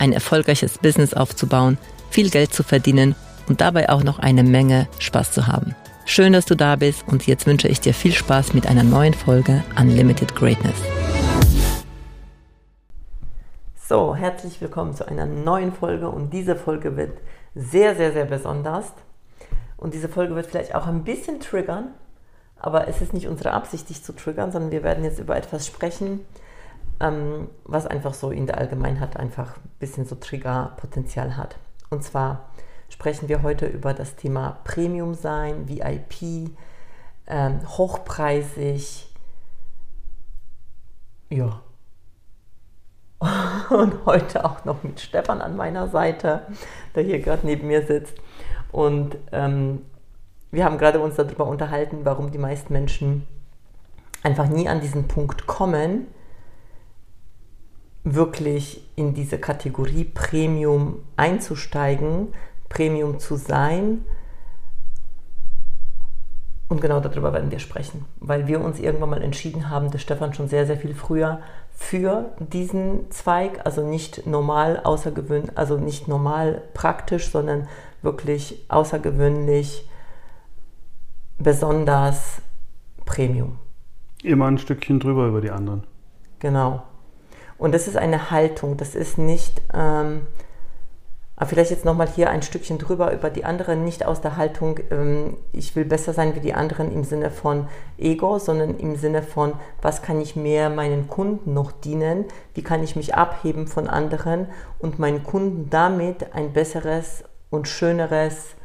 ein erfolgreiches Business aufzubauen, viel Geld zu verdienen und dabei auch noch eine Menge Spaß zu haben. Schön, dass du da bist und jetzt wünsche ich dir viel Spaß mit einer neuen Folge Unlimited Greatness. So, herzlich willkommen zu einer neuen Folge und diese Folge wird sehr, sehr, sehr besonders. Und diese Folge wird vielleicht auch ein bisschen triggern, aber es ist nicht unsere Absicht, dich zu triggern, sondern wir werden jetzt über etwas sprechen, ähm, was einfach so in der Allgemeinheit einfach ein bisschen so Triggerpotenzial hat. Und zwar sprechen wir heute über das Thema Premium sein, VIP, ähm, hochpreisig, ja. Und heute auch noch mit Stefan an meiner Seite, der hier gerade neben mir sitzt. Und ähm, wir haben gerade uns darüber unterhalten, warum die meisten Menschen einfach nie an diesen Punkt kommen, wirklich in diese Kategorie Premium einzusteigen, Premium zu sein. Und genau darüber werden wir sprechen, weil wir uns irgendwann mal entschieden haben, dass Stefan schon sehr, sehr viel früher für diesen Zweig, also nicht normal außergewöhnlich, also nicht normal praktisch, sondern wirklich außergewöhnlich, besonders Premium. Immer ein Stückchen drüber über die anderen. Genau. Und das ist eine Haltung, das ist nicht, ähm, aber vielleicht jetzt nochmal hier ein Stückchen drüber über die anderen, nicht aus der Haltung, ähm, ich will besser sein wie die anderen im Sinne von Ego, sondern im Sinne von, was kann ich mehr meinen Kunden noch dienen, wie kann ich mich abheben von anderen und meinen Kunden damit ein besseres und schöneres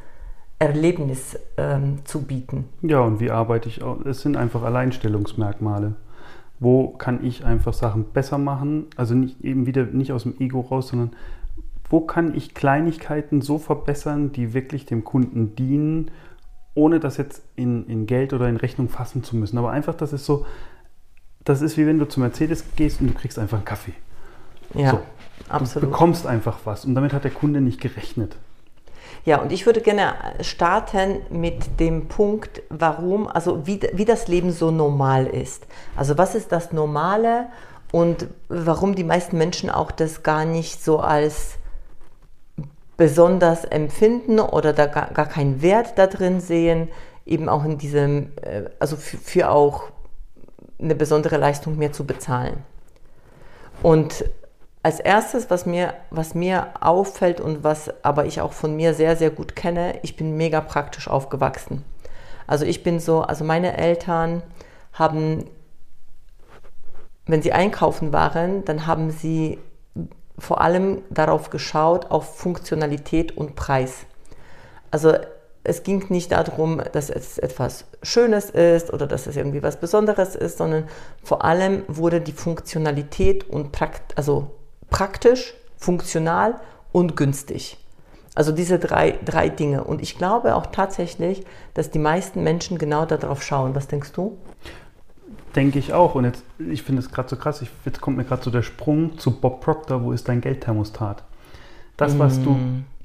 Erlebnis ähm, zu bieten. Ja, und wie arbeite ich auch? Es sind einfach Alleinstellungsmerkmale wo kann ich einfach Sachen besser machen, also nicht eben wieder nicht aus dem Ego raus, sondern wo kann ich Kleinigkeiten so verbessern, die wirklich dem Kunden dienen, ohne das jetzt in, in Geld oder in Rechnung fassen zu müssen. Aber einfach, das ist so, das ist wie wenn du zu Mercedes gehst und du kriegst einfach einen Kaffee. Ja, so. absolut. Du bekommst einfach was und damit hat der Kunde nicht gerechnet. Ja, und ich würde gerne starten mit dem Punkt, warum, also wie, wie das Leben so normal ist. Also was ist das Normale und warum die meisten Menschen auch das gar nicht so als besonders empfinden oder da gar, gar keinen Wert da drin sehen, eben auch in diesem, äh, also für, für auch eine besondere Leistung mehr zu bezahlen. Und als erstes, was mir, was mir auffällt und was aber ich auch von mir sehr, sehr gut kenne, ich bin mega praktisch aufgewachsen. Also ich bin so, also meine Eltern haben, wenn sie einkaufen waren, dann haben sie vor allem darauf geschaut, auf Funktionalität und Preis. Also es ging nicht darum, dass es etwas Schönes ist oder dass es irgendwie was Besonderes ist, sondern vor allem wurde die Funktionalität und Prakt also praktisch, funktional und günstig. Also diese drei, drei Dinge. Und ich glaube auch tatsächlich, dass die meisten Menschen genau darauf schauen. Was denkst du? Denke ich auch. Und jetzt, ich finde es gerade so krass, ich, jetzt kommt mir gerade so der Sprung zu Bob Proctor, wo ist dein Geldthermostat? Das, was mm. du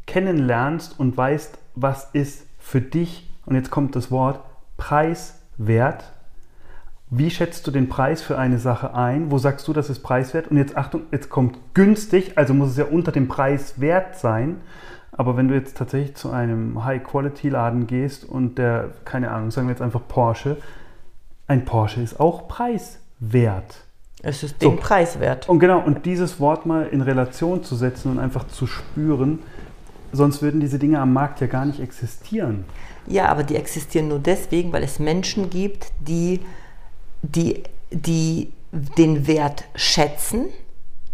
kennenlernst und weißt, was ist für dich, und jetzt kommt das Wort, preiswert, wie schätzt du den Preis für eine Sache ein? Wo sagst du, das ist preiswert? Und jetzt Achtung, jetzt kommt günstig, also muss es ja unter dem Preis wert sein. Aber wenn du jetzt tatsächlich zu einem High-Quality-Laden gehst und der, keine Ahnung, sagen wir jetzt einfach Porsche, ein Porsche ist auch preiswert. Es ist den so. Preis wert. Und genau, und dieses Wort mal in Relation zu setzen und einfach zu spüren, sonst würden diese Dinge am Markt ja gar nicht existieren. Ja, aber die existieren nur deswegen, weil es Menschen gibt, die die, die den Wert schätzen.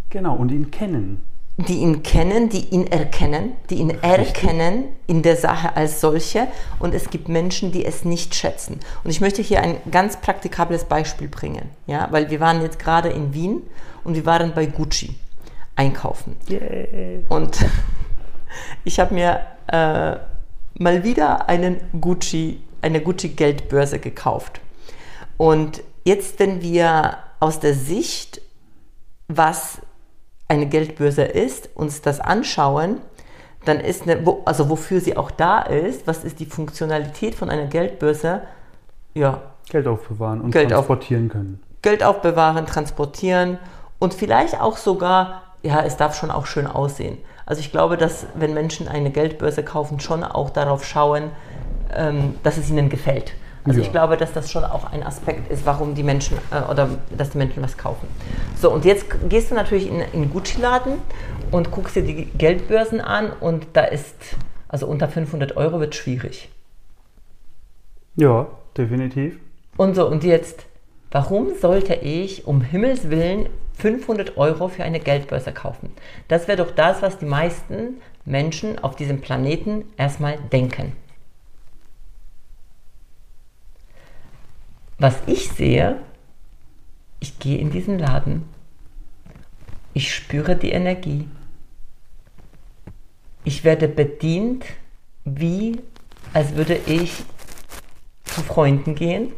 Genau, und ihn kennen. Die ihn kennen, die ihn erkennen, die ihn erkennen in der Sache als solche. Und es gibt Menschen, die es nicht schätzen. Und ich möchte hier ein ganz praktikables Beispiel bringen. Ja? Weil wir waren jetzt gerade in Wien und wir waren bei Gucci einkaufen. Yeah. Und Ich habe mir äh, mal wieder einen Gucci, eine Gucci-Geldbörse gekauft. Und jetzt, wenn wir aus der Sicht, was eine Geldbörse ist, uns das anschauen, dann ist eine, also wofür sie auch da ist, was ist die Funktionalität von einer Geldbörse? Ja. Geld aufbewahren und Geld transportieren auf, können. Geld aufbewahren, transportieren und vielleicht auch sogar, ja, es darf schon auch schön aussehen. Also ich glaube, dass wenn Menschen eine Geldbörse kaufen, schon auch darauf schauen, ähm, dass es ihnen gefällt. Also ja. ich glaube, dass das schon auch ein Aspekt ist, warum die Menschen äh, oder dass die Menschen was kaufen. So, und jetzt gehst du natürlich in einen Gucci-Laden und guckst dir die Geldbörsen an und da ist, also unter 500 Euro wird schwierig. Ja, definitiv. Und so, und jetzt, warum sollte ich um Himmels Willen 500 Euro für eine Geldbörse kaufen? Das wäre doch das, was die meisten Menschen auf diesem Planeten erstmal denken. Was ich sehe, ich gehe in diesen Laden, ich spüre die Energie, ich werde bedient, wie als würde ich zu Freunden gehen,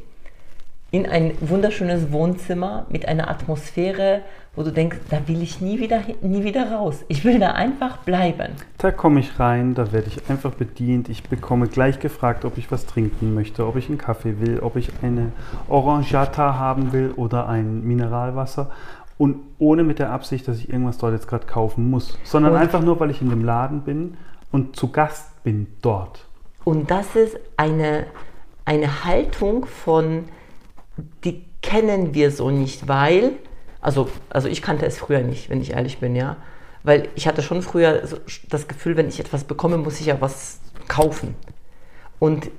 in ein wunderschönes Wohnzimmer mit einer Atmosphäre, wo du denkst, da will ich nie wieder, nie wieder raus. Ich will da einfach bleiben. Da komme ich rein, da werde ich einfach bedient. Ich bekomme gleich gefragt, ob ich was trinken möchte, ob ich einen Kaffee will, ob ich eine Orangiata haben will oder ein Mineralwasser. Und ohne mit der Absicht, dass ich irgendwas dort jetzt gerade kaufen muss, sondern und einfach nur, weil ich in dem Laden bin und zu Gast bin dort. Und das ist eine, eine Haltung von, die kennen wir so nicht, weil also, also ich kannte es früher nicht, wenn ich ehrlich bin, ja. Weil ich hatte schon früher das Gefühl, wenn ich etwas bekomme, muss ich ja was kaufen. Und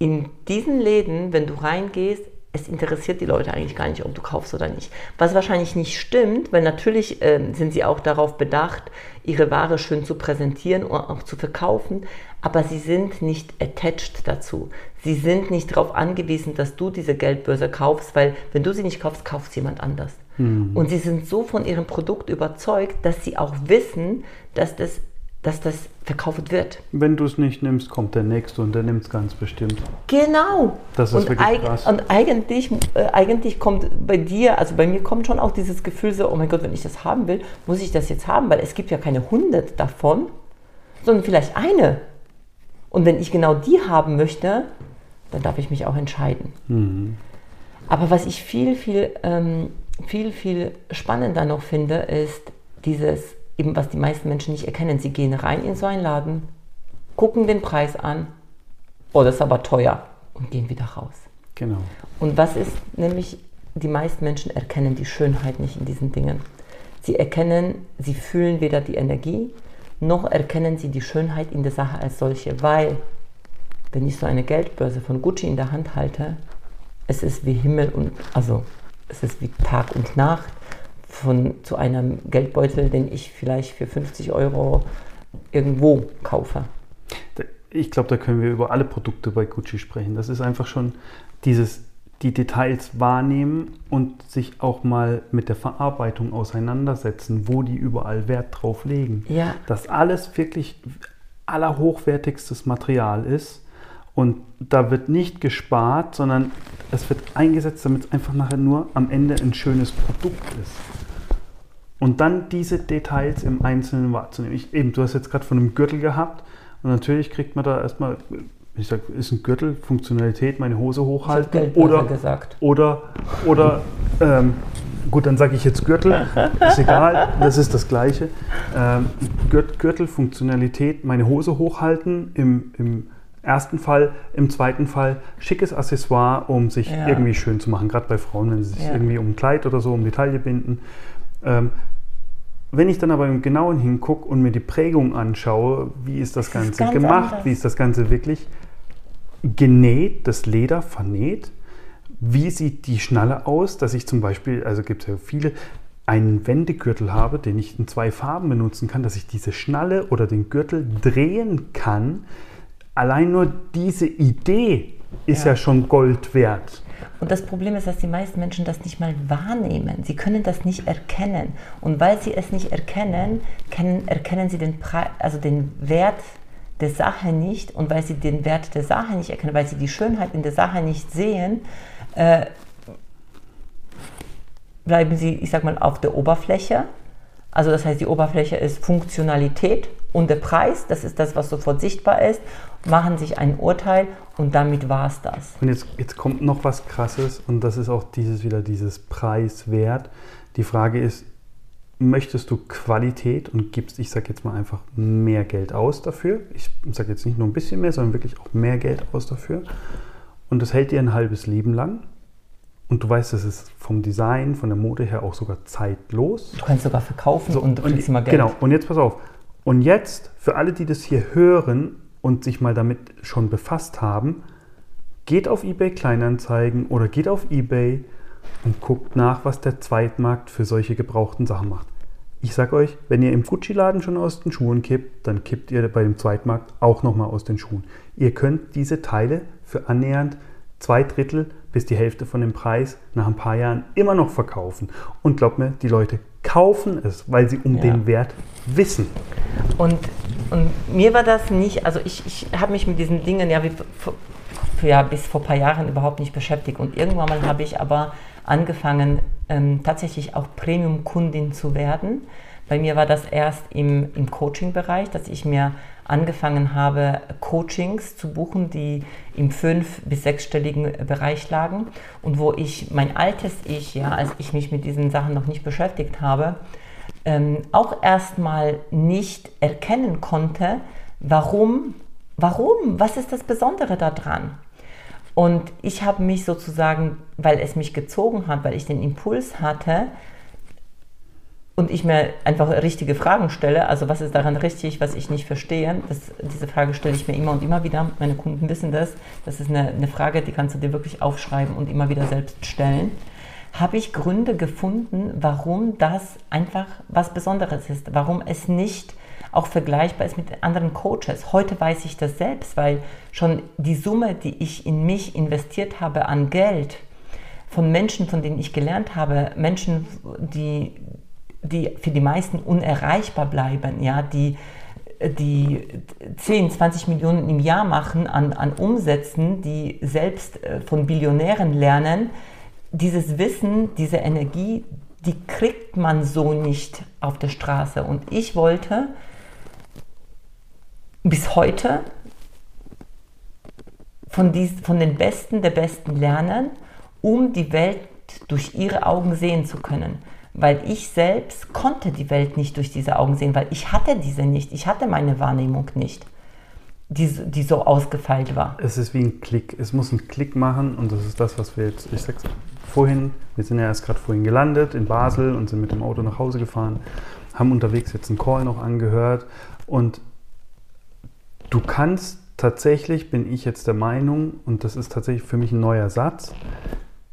in diesen Läden, wenn du reingehst, es interessiert die Leute eigentlich gar nicht, ob du kaufst oder nicht. Was wahrscheinlich nicht stimmt, weil natürlich äh, sind sie auch darauf bedacht, ihre Ware schön zu präsentieren und auch zu verkaufen, aber sie sind nicht attached dazu. Sie sind nicht darauf angewiesen, dass du diese Geldbörse kaufst, weil wenn du sie nicht kaufst, kauft jemand anders. Mhm. Und sie sind so von ihrem Produkt überzeugt, dass sie auch wissen, dass das, dass das verkauft wird. Wenn du es nicht nimmst, kommt der Nächste und der nimmt es ganz bestimmt. Genau. Das ist und wirklich eig krass. Und eigentlich, äh, eigentlich kommt bei dir, also bei mir kommt schon auch dieses Gefühl so, oh mein Gott, wenn ich das haben will, muss ich das jetzt haben, weil es gibt ja keine hundert davon, sondern vielleicht eine. Und wenn ich genau die haben möchte, dann darf ich mich auch entscheiden. Mhm. Aber was ich viel, viel ähm, viel, viel spannender noch finde, ist dieses, eben was die meisten Menschen nicht erkennen. Sie gehen rein in so einen Laden, gucken den Preis an, oh, das ist aber teuer und gehen wieder raus. Genau. Und was ist nämlich, die meisten Menschen erkennen die Schönheit nicht in diesen Dingen. Sie erkennen, sie fühlen weder die Energie, noch erkennen sie die Schönheit in der Sache als solche, weil wenn ich so eine Geldbörse von Gucci in der Hand halte, es ist wie Himmel und also es ist wie Tag und Nacht von, zu einem Geldbeutel, den ich vielleicht für 50 Euro irgendwo kaufe. Ich glaube, da können wir über alle Produkte bei Gucci sprechen. Das ist einfach schon dieses, die Details wahrnehmen und sich auch mal mit der Verarbeitung auseinandersetzen, wo die überall Wert drauf legen. Ja. Dass alles wirklich allerhochwertigstes Material ist und da wird nicht gespart, sondern es wird eingesetzt, damit es einfach nachher nur am Ende ein schönes Produkt ist. Und dann diese Details im Einzelnen wahrzunehmen. Ich, eben, du hast jetzt gerade von einem Gürtel gehabt und natürlich kriegt man da erstmal, ich sage, ist ein Gürtel, Funktionalität, meine Hose hochhalten oder, gesagt. oder, oder ähm, gut, dann sage ich jetzt Gürtel, ist egal, das ist das Gleiche. Ähm, Gürtel, Funktionalität, meine Hose hochhalten im, im ersten Fall, im zweiten Fall schickes Accessoire, um sich ja. irgendwie schön zu machen, gerade bei Frauen, wenn sie sich ja. irgendwie um ein Kleid oder so um die Taille binden. Ähm, wenn ich dann aber im Genauen hingucke und mir die Prägung anschaue, wie ist das Ganze das gemacht, anders. wie ist das Ganze wirklich genäht, das Leder vernäht, wie sieht die Schnalle aus, dass ich zum Beispiel, also gibt es ja viele, einen Wendegürtel habe, den ich in zwei Farben benutzen kann, dass ich diese Schnalle oder den Gürtel drehen kann, allein nur diese Idee ist ja. ja schon Gold wert. Und das Problem ist, dass die meisten Menschen das nicht mal wahrnehmen. Sie können das nicht erkennen. Und weil sie es nicht erkennen, können, erkennen sie den, Pre also den Wert der Sache nicht. Und weil sie den Wert der Sache nicht erkennen, weil sie die Schönheit in der Sache nicht sehen, äh, bleiben sie, ich sag mal, auf der Oberfläche. Also das heißt, die Oberfläche ist Funktionalität und der Preis, das ist das, was sofort sichtbar ist, machen sich ein Urteil und damit war es das. Und jetzt, jetzt kommt noch was Krasses und das ist auch dieses wieder dieses Preiswert. Die Frage ist, möchtest du Qualität und gibst, ich sage jetzt mal einfach, mehr Geld aus dafür? Ich sage jetzt nicht nur ein bisschen mehr, sondern wirklich auch mehr Geld aus dafür. Und das hält dir ein halbes Leben lang. Und du weißt, das ist vom Design, von der Mode her auch sogar zeitlos. Du kannst sogar verkaufen so, und kriegst immer Geld. Genau, und jetzt pass auf. Und jetzt, für alle, die das hier hören und sich mal damit schon befasst haben, geht auf eBay Kleinanzeigen oder geht auf eBay und guckt nach, was der Zweitmarkt für solche gebrauchten Sachen macht. Ich sag euch, wenn ihr im Gucci-Laden schon aus den Schuhen kippt, dann kippt ihr bei dem Zweitmarkt auch nochmal aus den Schuhen. Ihr könnt diese Teile für annähernd zwei Drittel bis die Hälfte von dem Preis nach ein paar Jahren immer noch verkaufen. Und glaubt mir, die Leute kaufen es, weil sie um ja. den Wert wissen. Und, und mir war das nicht, also ich, ich habe mich mit diesen Dingen ja, wie, ja bis vor ein paar Jahren überhaupt nicht beschäftigt. Und irgendwann mal habe ich aber angefangen, ähm, tatsächlich auch Premium-Kundin zu werden. Bei mir war das erst im, im Coaching-Bereich, dass ich mir angefangen habe, Coachings zu buchen, die im fünf- bis sechsstelligen Bereich lagen und wo ich mein altes Ich, ja, als ich mich mit diesen Sachen noch nicht beschäftigt habe, ähm, auch erstmal nicht erkennen konnte, warum, warum, was ist das Besondere daran? Und ich habe mich sozusagen, weil es mich gezogen hat, weil ich den Impuls hatte, und ich mir einfach richtige Fragen stelle, also was ist daran richtig, was ich nicht verstehe, das, diese Frage stelle ich mir immer und immer wieder. Meine Kunden wissen das. Das ist eine, eine Frage, die kannst du dir wirklich aufschreiben und immer wieder selbst stellen. Habe ich Gründe gefunden, warum das einfach was Besonderes ist, warum es nicht auch vergleichbar ist mit anderen Coaches. Heute weiß ich das selbst, weil schon die Summe, die ich in mich investiert habe an Geld, von Menschen, von denen ich gelernt habe, Menschen, die die für die meisten unerreichbar bleiben, ja, die, die 10, 20 Millionen im Jahr machen an, an Umsätzen, die selbst äh, von Billionären lernen, dieses Wissen, diese Energie, die kriegt man so nicht auf der Straße. Und ich wollte bis heute von, dies, von den Besten der Besten lernen, um die Welt durch ihre Augen sehen zu können weil ich selbst konnte die Welt nicht durch diese Augen sehen, weil ich hatte diese nicht, ich hatte meine Wahrnehmung nicht, die, die so ausgefeilt war. Es ist wie ein Klick, es muss einen Klick machen und das ist das, was wir jetzt, ich sag's vorhin, wir sind ja erst gerade vorhin gelandet in Basel und sind mit dem Auto nach Hause gefahren, haben unterwegs jetzt einen Call noch angehört und du kannst tatsächlich, bin ich jetzt der Meinung, und das ist tatsächlich für mich ein neuer Satz,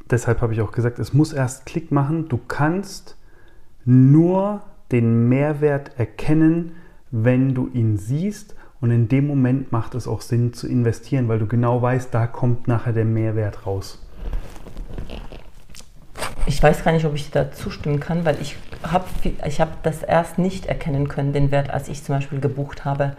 deshalb habe ich auch gesagt, es muss erst Klick machen. Du kannst nur den Mehrwert erkennen, wenn du ihn siehst. Und in dem Moment macht es auch Sinn zu investieren, weil du genau weißt, da kommt nachher der Mehrwert raus. Ich weiß gar nicht, ob ich da zustimmen kann, weil ich habe ich hab das erst nicht erkennen können, den Wert, als ich zum Beispiel gebucht habe.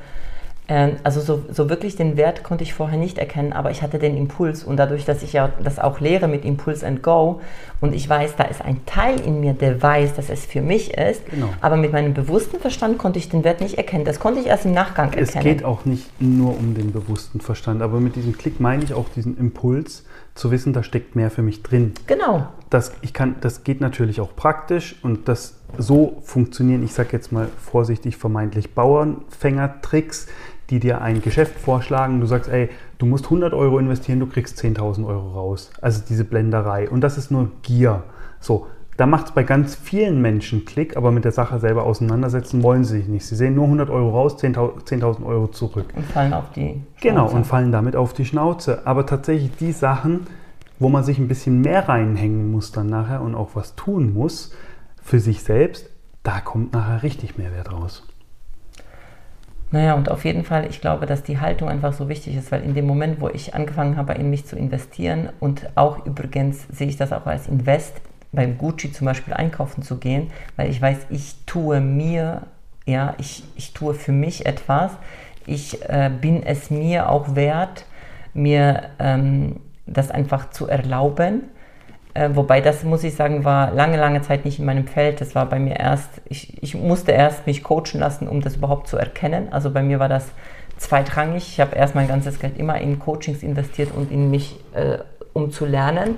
Ähm, also so, so wirklich den Wert konnte ich vorher nicht erkennen, aber ich hatte den Impuls und dadurch, dass ich ja das auch lehre mit Impulse and Go und ich weiß, da ist ein Teil in mir, der weiß, dass es für mich ist, genau. aber mit meinem bewussten Verstand konnte ich den Wert nicht erkennen. Das konnte ich erst im Nachgang erkennen. Es geht auch nicht nur um den bewussten Verstand, aber mit diesem Klick meine ich auch diesen Impuls zu wissen, da steckt mehr für mich drin. Genau. Das, ich kann, das geht natürlich auch praktisch und das so funktionieren, ich sage jetzt mal vorsichtig vermeintlich Bauernfänger-Tricks, die dir ein Geschäft vorschlagen, du sagst, ey, du musst 100 Euro investieren, du kriegst 10.000 Euro raus. Also diese Blenderei. Und das ist nur Gier. So, da macht es bei ganz vielen Menschen Klick, aber mit der Sache selber auseinandersetzen wollen sie sich nicht. Sie sehen nur 100 Euro raus, 10.000 10 Euro zurück. Und fallen auf die Schnauze. Genau, und fallen damit auf die Schnauze. Aber tatsächlich die Sachen, wo man sich ein bisschen mehr reinhängen muss dann nachher und auch was tun muss für sich selbst, da kommt nachher richtig Mehrwert raus. Naja, und auf jeden Fall, ich glaube, dass die Haltung einfach so wichtig ist, weil in dem Moment, wo ich angefangen habe, in mich zu investieren und auch übrigens sehe ich das auch als Invest, beim Gucci zum Beispiel einkaufen zu gehen, weil ich weiß, ich tue mir, ja, ich, ich tue für mich etwas, ich äh, bin es mir auch wert, mir ähm, das einfach zu erlauben. Äh, wobei das, muss ich sagen, war lange, lange Zeit nicht in meinem Feld. Das war bei mir erst, ich, ich musste erst mich coachen lassen, um das überhaupt zu erkennen. Also bei mir war das zweitrangig. Ich habe erst mein ganzes Geld immer in Coachings investiert und in mich, äh, um zu lernen.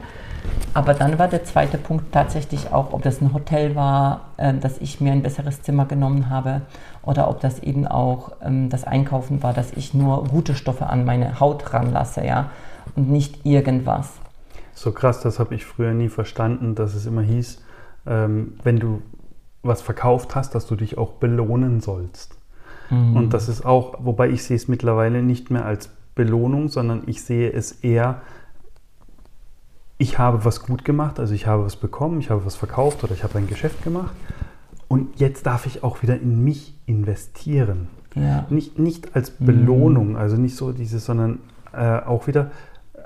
Aber dann war der zweite Punkt tatsächlich auch, ob das ein Hotel war, äh, dass ich mir ein besseres Zimmer genommen habe oder ob das eben auch ähm, das Einkaufen war, dass ich nur gute Stoffe an meine Haut ranlasse, ja, und nicht irgendwas. So krass, das habe ich früher nie verstanden, dass es immer hieß, ähm, wenn du was verkauft hast, dass du dich auch belohnen sollst. Mhm. Und das ist auch, wobei ich sehe es mittlerweile nicht mehr als Belohnung, sondern ich sehe es eher ich habe was gut gemacht, also ich habe was bekommen, ich habe was verkauft oder ich habe ein Geschäft gemacht und jetzt darf ich auch wieder in mich investieren. Ja. Nicht, nicht als Belohnung, mhm. also nicht so dieses, sondern äh, auch wieder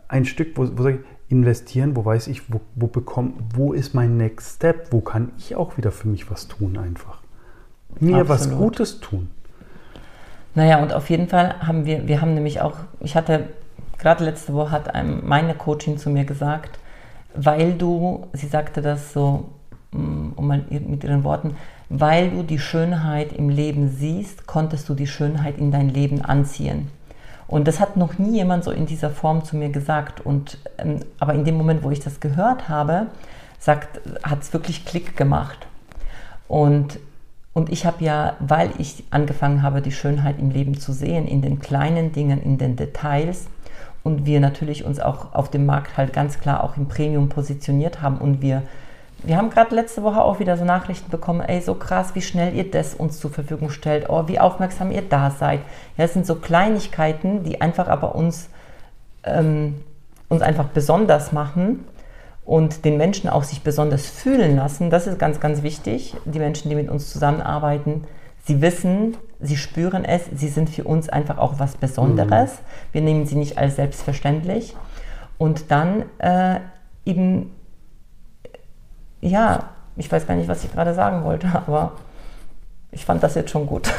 ein Stück, wo, wo sage ich, investieren, wo weiß ich, wo, wo, bekomm, wo ist mein Next Step, wo kann ich auch wieder für mich was tun einfach. Mir Absolut. was Gutes tun. Naja, und auf jeden Fall haben wir, wir haben nämlich auch, ich hatte, gerade letzte Woche hat einem meine Coaching zu mir gesagt, weil du, sie sagte das so, mm, um mal mit ihren Worten, weil du die Schönheit im Leben siehst, konntest du die Schönheit in dein Leben anziehen. Und das hat noch nie jemand so in dieser Form zu mir gesagt. Und, ähm, aber in dem Moment, wo ich das gehört habe, hat es wirklich Klick gemacht. Und, und ich habe ja, weil ich angefangen habe, die Schönheit im Leben zu sehen, in den kleinen Dingen, in den Details, und wir natürlich uns auch auf dem Markt halt ganz klar auch im Premium positioniert haben und wir wir haben gerade letzte Woche auch wieder so Nachrichten bekommen, ey, so krass, wie schnell ihr das uns zur Verfügung stellt, oh, wie aufmerksam ihr da seid. Ja, das sind so Kleinigkeiten, die einfach aber uns, ähm, uns einfach besonders machen und den Menschen auch sich besonders fühlen lassen. Das ist ganz, ganz wichtig. Die Menschen, die mit uns zusammenarbeiten, sie wissen, sie spüren es, sie sind für uns einfach auch was Besonderes. Mhm. Wir nehmen sie nicht als selbstverständlich. Und dann äh, eben, ja, ich weiß gar nicht, was ich gerade sagen wollte, aber ich fand das jetzt schon gut.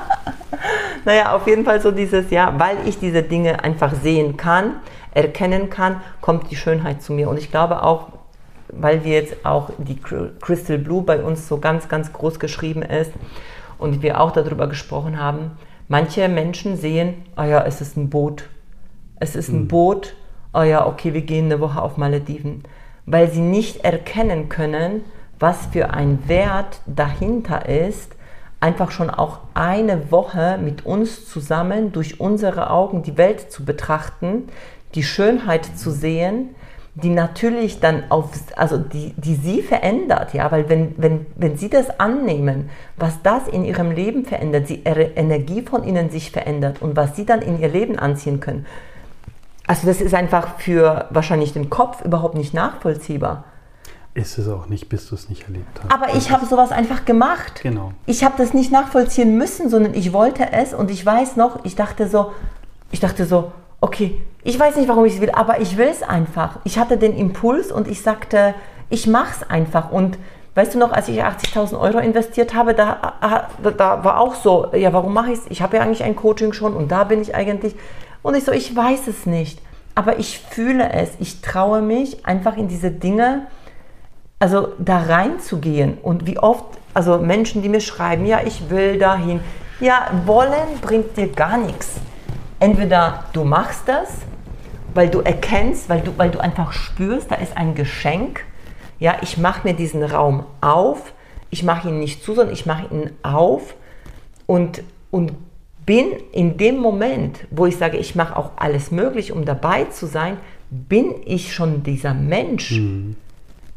naja, auf jeden Fall so dieses, ja, weil ich diese Dinge einfach sehen kann, erkennen kann, kommt die Schönheit zu mir. Und ich glaube auch, weil wir jetzt auch die Crystal Blue bei uns so ganz, ganz groß geschrieben ist, und wir auch darüber gesprochen haben, manche Menschen sehen, ah oh ja, es ist ein Boot. Es ist ein mhm. Boot, ah oh ja, okay, wir gehen eine Woche auf Malediven. Weil sie nicht erkennen können, was für ein Wert dahinter ist, einfach schon auch eine Woche mit uns zusammen durch unsere Augen die Welt zu betrachten, die Schönheit zu sehen, die natürlich dann auf, also die, die sie verändert, ja, weil wenn, wenn, wenn sie das annehmen, was das in ihrem Leben verändert, sie ihre Energie von ihnen sich verändert und was sie dann in ihr Leben anziehen können, also das ist einfach für wahrscheinlich den Kopf überhaupt nicht nachvollziehbar. Ist es auch nicht, bis du es nicht erlebt hast. Aber ich habe sowas einfach gemacht. Genau. Ich habe das nicht nachvollziehen müssen, sondern ich wollte es und ich weiß noch, ich dachte so, ich dachte so, okay, ich weiß nicht, warum ich es will, aber ich will es einfach. Ich hatte den Impuls und ich sagte, ich mache es einfach. Und weißt du noch, als ich 80.000 Euro investiert habe, da, da, da war auch so, ja, warum mache ich es? Ich habe ja eigentlich ein Coaching schon und da bin ich eigentlich. Und ich so, ich weiß es nicht, aber ich fühle es. Ich traue mich einfach in diese Dinge, also da reinzugehen. Und wie oft, also Menschen, die mir schreiben, ja, ich will dahin. Ja, wollen bringt dir gar nichts entweder du machst das, weil du erkennst, weil du, weil du einfach spürst, da ist ein Geschenk. Ja, ich mache mir diesen Raum auf. Ich mache ihn nicht zu, sondern ich mache ihn auf und, und bin in dem Moment, wo ich sage, ich mache auch alles möglich, um dabei zu sein, bin ich schon dieser Mensch. Mhm.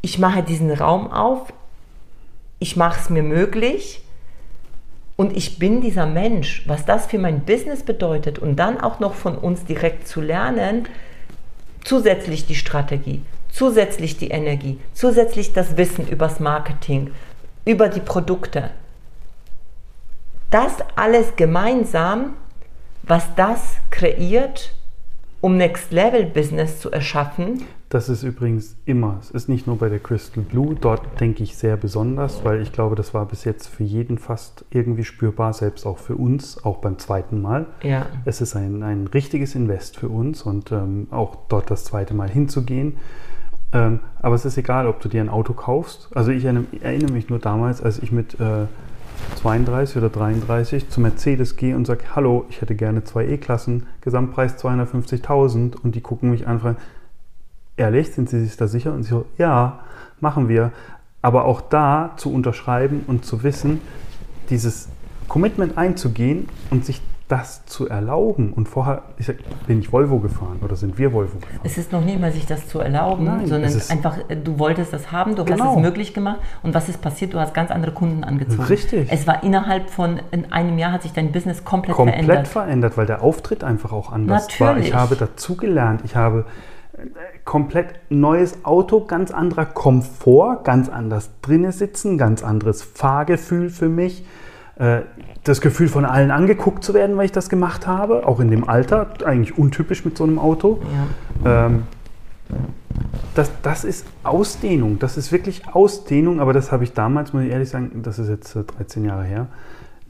Ich mache diesen Raum auf, ich mache es mir möglich und ich bin dieser Mensch, was das für mein Business bedeutet und dann auch noch von uns direkt zu lernen, zusätzlich die Strategie, zusätzlich die Energie, zusätzlich das Wissen übers Marketing, über die Produkte. das alles gemeinsam, was das kreiert, um Next Level Business zu erschaffen. Das ist übrigens immer, es ist nicht nur bei der Crystal Blue, dort denke ich sehr besonders, weil ich glaube, das war bis jetzt für jeden fast irgendwie spürbar, selbst auch für uns, auch beim zweiten Mal. Ja. Es ist ein, ein richtiges Invest für uns und ähm, auch dort das zweite Mal hinzugehen. Ähm, aber es ist egal, ob du dir ein Auto kaufst. Also ich erinnere mich nur damals, als ich mit äh, 32 oder 33 zu Mercedes gehe und sage, hallo, ich hätte gerne zwei E-Klassen, Gesamtpreis 250.000 und die gucken mich an und fragen, ehrlich, sind Sie sich da sicher? Und ich so, ja, machen wir. Aber auch da zu unterschreiben und zu wissen, dieses Commitment einzugehen und sich das zu erlauben. Und vorher ich sag, bin ich Volvo gefahren oder sind wir Volvo gefahren. Es ist noch nicht mal sich das zu erlauben, Nein, sondern einfach, du wolltest das haben, du Genau. hast es möglich gemacht. Und was ist passiert? Du hast ganz andere Kunden angezogen. Richtig. Es war innerhalb von in einem Jahr hat sich dein Business komplett, komplett verändert. verändert, weil der Auftritt einfach auch anders war. Natürlich. Ich habe dazugelernt, ich habe komplett neues Auto, ganz anderer Komfort, ganz anders drinnen sitzen, ganz anderes Fahrgefühl für mich. Äh, Das Gefühl von allen angeguckt zu werden, weil ich das gemacht habe, auch in dem Alter, eigentlich untypisch mit so einem Auto. Ja. Ähm, das, das ist Ausdehnung, das ist wirklich Ausdehnung, aber das habe ich damals, muss ich ehrlich sagen, das ist jetzt äh, 13 Jahre her,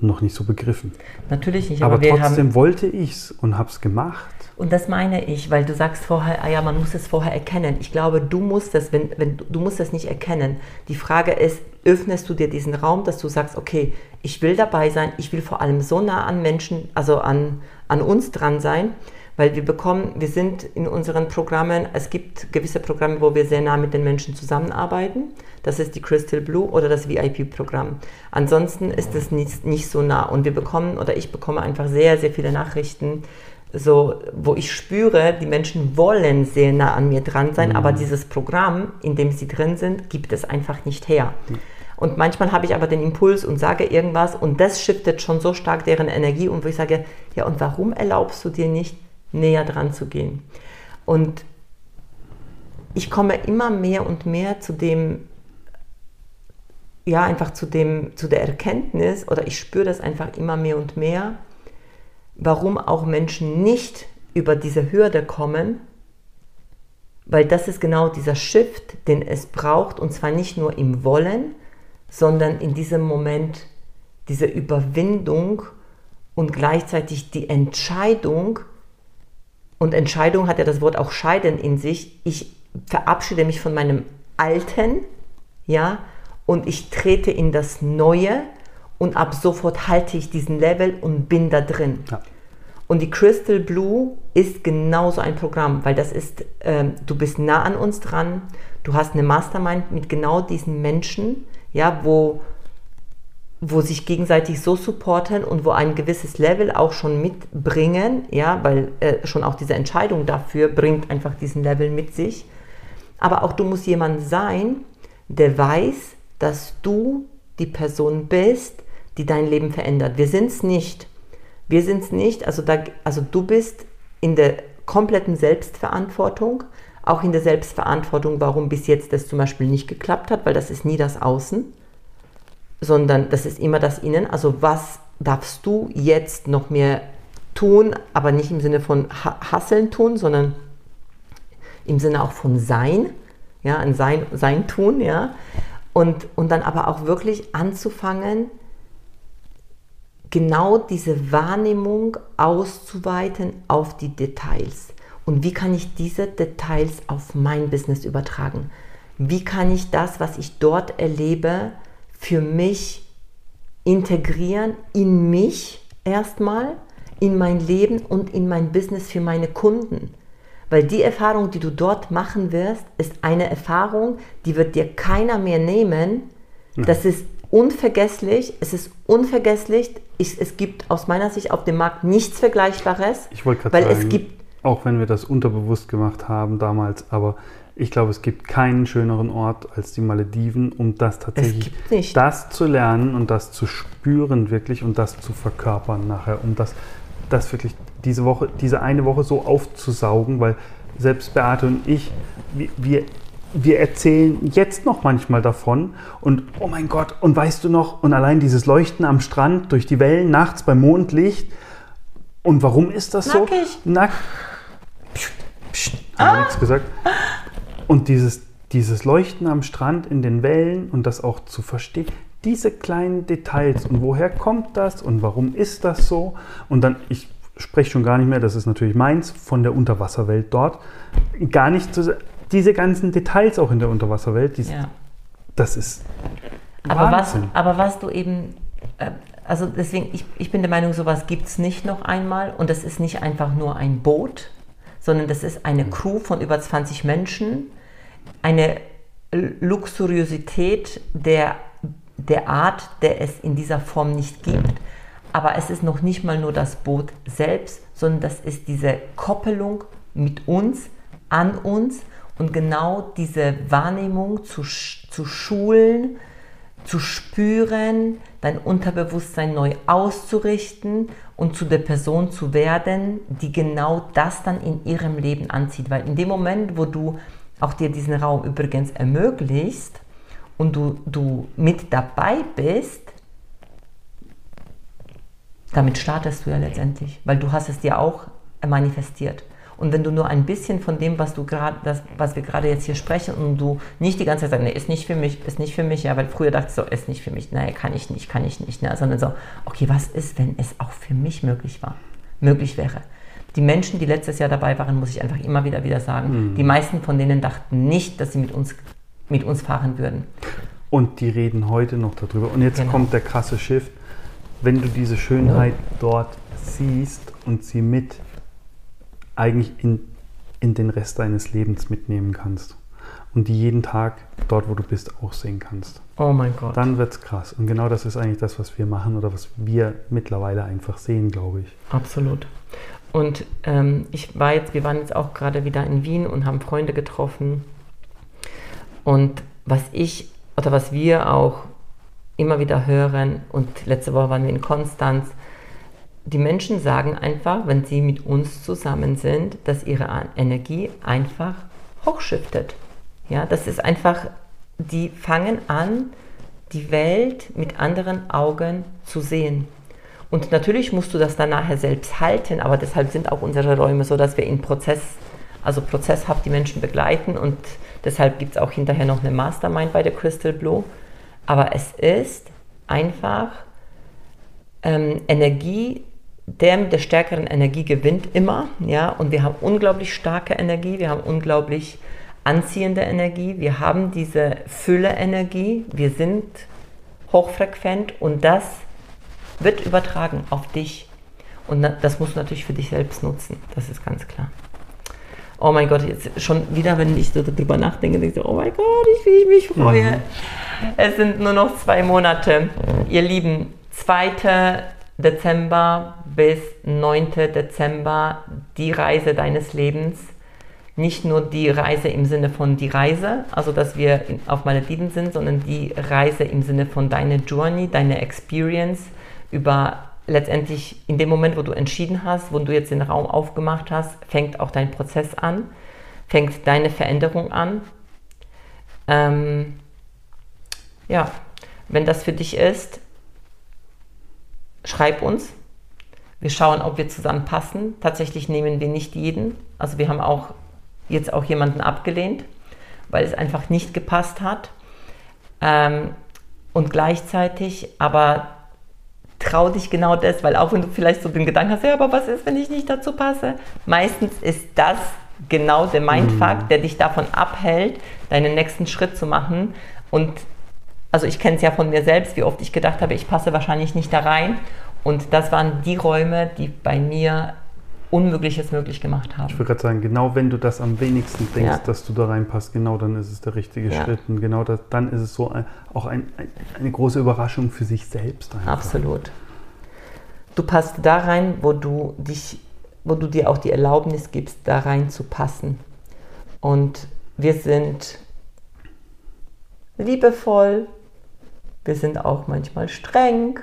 noch nicht so begriffen. Natürlich nicht, Aber, aber, trotzdem haben. wollte ich es und habe es gemacht. Und das meine ich, weil du sagst vorher, ah ja, man muss es vorher erkennen. Ich glaube, du musst das, wenn, wenn du musst das nicht erkennen. Die Frage ist, öffnest du dir diesen Raum, dass du sagst, okay, ich will dabei sein, ich will vor allem so nah an Menschen, also an, an uns dran sein, weil wir bekommen, wir sind in unseren Programmen, es gibt gewisse Programme, wo wir sehr nah mit den Menschen zusammenarbeiten. Das ist die Crystal Blue oder das VIP-Programm. Ansonsten ist es nicht, nicht so nah und wir bekommen oder ich bekomme einfach sehr, sehr viele Nachrichten, so, wo ich spüre, die Menschen wollen sehr nah an mir dran sein, aber dieses Programm, in dem sie drin sind, gibt es einfach nicht her. Und manchmal habe ich aber den Impuls und sage irgendwas und das shiftet schon so stark deren Energie und wo ich sage, ja und warum erlaubst du dir nicht näher dran zu gehen? Und ich komme immer mehr und mehr zu dem, ja einfach zu dem, zu der Erkenntnis oder ich spüre das einfach immer mehr und mehr, warum auch Menschen nicht über diese Hürde kommen, weil das ist genau dieser Shift, den es braucht, und zwar nicht nur im Wollen, sondern in diesem Moment diese Überwindung und gleichzeitig die Entscheidung, und Entscheidung hat ja das Wort auch scheiden in sich, ich verabschiede mich von meinem Alten, ja, und ich trete in das Neue und ab sofort halte ich diesen Level und bin da drin. Ja. Und die Crystal Blue ist genauso ein Programm, weil das ist, ähm, du bist nah an uns dran, du hast eine Mastermind mit genau diesen Menschen, ja, wo, wo sich gegenseitig so supporten und wo ein gewisses Level auch schon mitbringen, ja, weil äh, schon auch diese Entscheidung dafür bringt einfach diesen Level mit sich. Aber auch du musst jemand sein, der weiß, dass du die Person bist, die dein Leben verändert. Wir sind es nicht. Wir sind es nicht. Also, da, also du bist in der kompletten Selbstverantwortung, auch in der Selbstverantwortung, warum bis jetzt das zum Beispiel nicht geklappt hat, weil das ist nie das Außen, sondern das ist immer das Innen. Also was darfst du jetzt noch mehr tun, aber nicht im Sinne von ha Hasseln tun, sondern im Sinne auch von Sein, ja, ein Sein, Sein tun, ja. Und, und dann aber auch wirklich anzufangen, genau diese Wahrnehmung auszuweiten auf die Details. Und wie kann ich diese Details auf mein Business übertragen? Wie kann ich das, was ich dort erlebe, für mich integrieren in mich erstmal, in mein Leben und in mein Business für meine Kunden? Weil die Erfahrung, die du dort machen wirst, ist eine Erfahrung, die wird dir keiner mehr nehmen. Das ist unvergesslich. Es ist unvergesslich. Ich, es gibt aus meiner Sicht auf dem Markt nichts Vergleichbares. Ich wollte gerade weil sagen, es gibt auch wenn wir das unterbewusst gemacht haben damals, aber ich glaube, es gibt keinen schöneren Ort als die Malediven, um das tatsächlich, das zu lernen und das zu spüren wirklich und das zu verkörpern nachher, um das, das wirklich diese Woche, diese eine Woche so aufzusaugen, weil selbst Beate und ich, wir, wir wir erzählen jetzt noch manchmal davon und oh mein Gott, und weißt du noch, und allein dieses Leuchten am Strand durch die Wellen nachts beim Mondlicht. Und warum ist das Nackig. so? Nack. Psst, psst, ah. nichts gesagt. Und dieses, dieses Leuchten am Strand in den Wellen und das auch zu verstehen, diese kleinen Details und woher kommt das und warum ist das so? Und dann, ich spreche schon gar nicht mehr, das ist natürlich meins, von der Unterwasserwelt dort. Gar nicht zu, diese ganzen Details auch in der Unterwasserwelt, die, ja. das ist. Aber was, aber was du eben, äh, also deswegen, ich, ich bin der Meinung, sowas gibt es nicht noch einmal und das ist nicht einfach nur ein Boot, sondern das ist eine Crew von über 20 Menschen, eine Luxuriosität der, der Art, der es in dieser Form nicht gibt. Aber es ist noch nicht mal nur das Boot selbst, sondern das ist diese Koppelung mit uns, an uns und genau diese Wahrnehmung zu, zu schulen, zu spüren, dein Unterbewusstsein neu auszurichten und zu der Person zu werden, die genau das dann in ihrem Leben anzieht. Weil in dem Moment, wo du auch dir diesen Raum übrigens ermöglicht und du, du mit dabei bist, damit startest du ja letztendlich, weil du hast es dir auch manifestiert. Und wenn du nur ein bisschen von dem, was du gerade, was wir gerade jetzt hier sprechen, und du nicht die ganze Zeit sagst, nee, ist nicht für mich, ist nicht für mich, ja, weil früher dachte ich so, ist nicht für mich, naja, kann ich nicht, kann ich nicht, ne? sondern so, okay, was ist, wenn es auch für mich möglich war, möglich wäre? Die Menschen, die letztes Jahr dabei waren, muss ich einfach immer wieder wieder sagen, mhm. die meisten von denen dachten nicht, dass sie mit uns, mit uns fahren würden. Und die reden heute noch darüber. Und jetzt genau. kommt der krasse Shift. Wenn du diese Schönheit ja. dort siehst und sie mit eigentlich in, in den Rest deines Lebens mitnehmen kannst. Und die jeden Tag dort, wo du bist, auch sehen kannst. Oh mein Gott. Dann wird es krass. Und genau das ist eigentlich das, was wir machen oder was wir mittlerweile einfach sehen, glaube ich. Absolut. Und ähm, ich war jetzt, wir waren jetzt auch gerade wieder in Wien und haben Freunde getroffen. Und was ich oder was wir auch immer wieder hören, und letzte Woche waren wir in Konstanz, die Menschen sagen einfach, wenn sie mit uns zusammen sind, dass ihre Energie einfach hochschiftet. Ja, das ist einfach, die fangen an, die Welt mit anderen Augen zu sehen. Und natürlich musst du das dann nachher selbst halten, aber deshalb sind auch unsere Räume so, dass wir in Prozess, also prozesshaft die Menschen begleiten und deshalb gibt es auch hinterher noch eine Mastermind bei der Crystal Blue. Aber es ist einfach ähm, Energie, der mit der stärkeren Energie gewinnt immer, ja, und wir haben unglaublich starke Energie, wir haben unglaublich anziehende Energie, wir haben diese Fülle-Energie, wir sind hochfrequent und das wird übertragen auf dich. Und das musst du natürlich für dich selbst nutzen, das ist ganz klar. Oh mein Gott, jetzt schon wieder, wenn ich so darüber nachdenke, denke ich so, oh mein Gott, ich, wie ich mich freue. Mhm. Es sind nur noch zwei Monate. Ihr Lieben, zweite Dezember bis 9. Dezember die Reise deines Lebens. Nicht nur die Reise im Sinne von die Reise, also dass wir auf Malediven sind, sondern die Reise im Sinne von deine Journey, deine Experience über letztendlich in dem Moment, wo du entschieden hast, wo du jetzt den Raum aufgemacht hast, fängt auch dein Prozess an, fängt deine Veränderung an. Ähm, ja, wenn das für dich ist, schreib uns. Wir schauen, ob wir zusammenpassen. Tatsächlich nehmen wir nicht jeden. Also wir haben auch jetzt auch jemanden abgelehnt, weil es einfach nicht gepasst hat. Ähm, und gleichzeitig aber trau dich genau das, weil auch wenn du vielleicht so den Gedanken hast, ja, aber was ist, wenn ich nicht dazu passe? Meistens ist das genau der Mindfuck, mhm. der dich davon abhält, deinen nächsten Schritt zu machen. Und also ich kenne es ja von mir selbst, wie oft ich gedacht habe, ich passe wahrscheinlich nicht da rein. Und das waren die Räume, die bei mir Unmögliches möglich gemacht haben. Ich würde gerade sagen, genau wenn du das am wenigsten denkst, ja. dass du da reinpasst, genau dann ist es der richtige ja. Schritt. Und genau das, dann ist es so ein, auch ein, ein, eine große Überraschung für sich selbst. Einfach. Absolut. Du passt da rein, wo du dich, wo du dir auch die Erlaubnis gibst, da rein zu passen. Und wir sind liebevoll, wir sind auch manchmal streng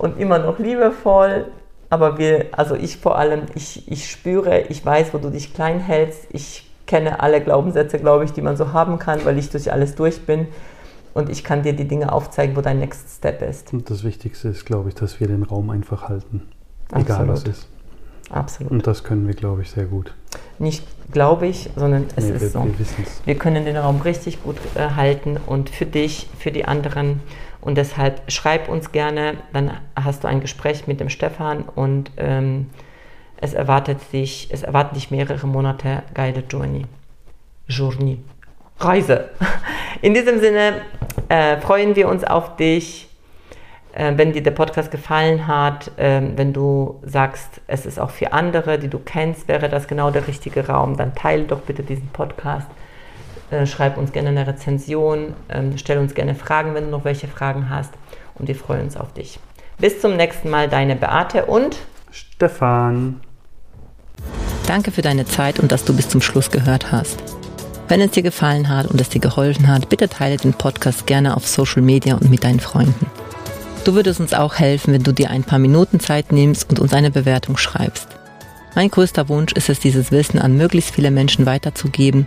und immer noch liebevoll. Aber wir, also ich vor allem, ich, ich spüre, ich weiß, wo du dich klein hältst. Ich kenne alle Glaubenssätze, glaube ich, die man so haben kann, weil ich durch alles durch bin. Und ich kann dir die Dinge aufzeigen, wo dein Next Step ist. Und das Wichtigste ist, glaube ich, dass wir den Raum einfach halten. Egal Absolut. was ist. Absolut. Und das können wir, glaube ich, sehr gut. Nicht glaube ich, sondern es Nee, ist wir, so. wir. Wir können den Raum richtig gut äh, halten und für dich, für die anderen. Und deshalb schreib uns gerne, dann hast du ein Gespräch mit dem Stefan und ähm, es erwartet dich, es erwarten dich mehrere Monate Guided Journey. Journey. Reise. In diesem Sinne äh, freuen wir uns auf dich. Äh, wenn dir der Podcast gefallen hat, ähm, wenn du sagst, es ist auch für andere, die du kennst, wäre das genau der richtige Raum, dann teile doch bitte diesen Podcast. Äh, schreib uns gerne eine Rezension, ähm, stell uns gerne Fragen, wenn du noch welche Fragen hast. Und wir freuen uns auf dich. Bis zum nächsten Mal, deine Beate und Stefan. Danke für deine Zeit und dass du bis zum Schluss gehört hast. Wenn es dir gefallen hat und es dir geholfen hat, bitte teile den Podcast gerne auf Social Media und mit deinen Freunden. Du würdest uns auch helfen, wenn du dir ein paar Minuten Zeit nimmst und uns eine Bewertung schreibst. Mein größter Wunsch ist es, dieses Wissen an möglichst viele Menschen weiterzugeben,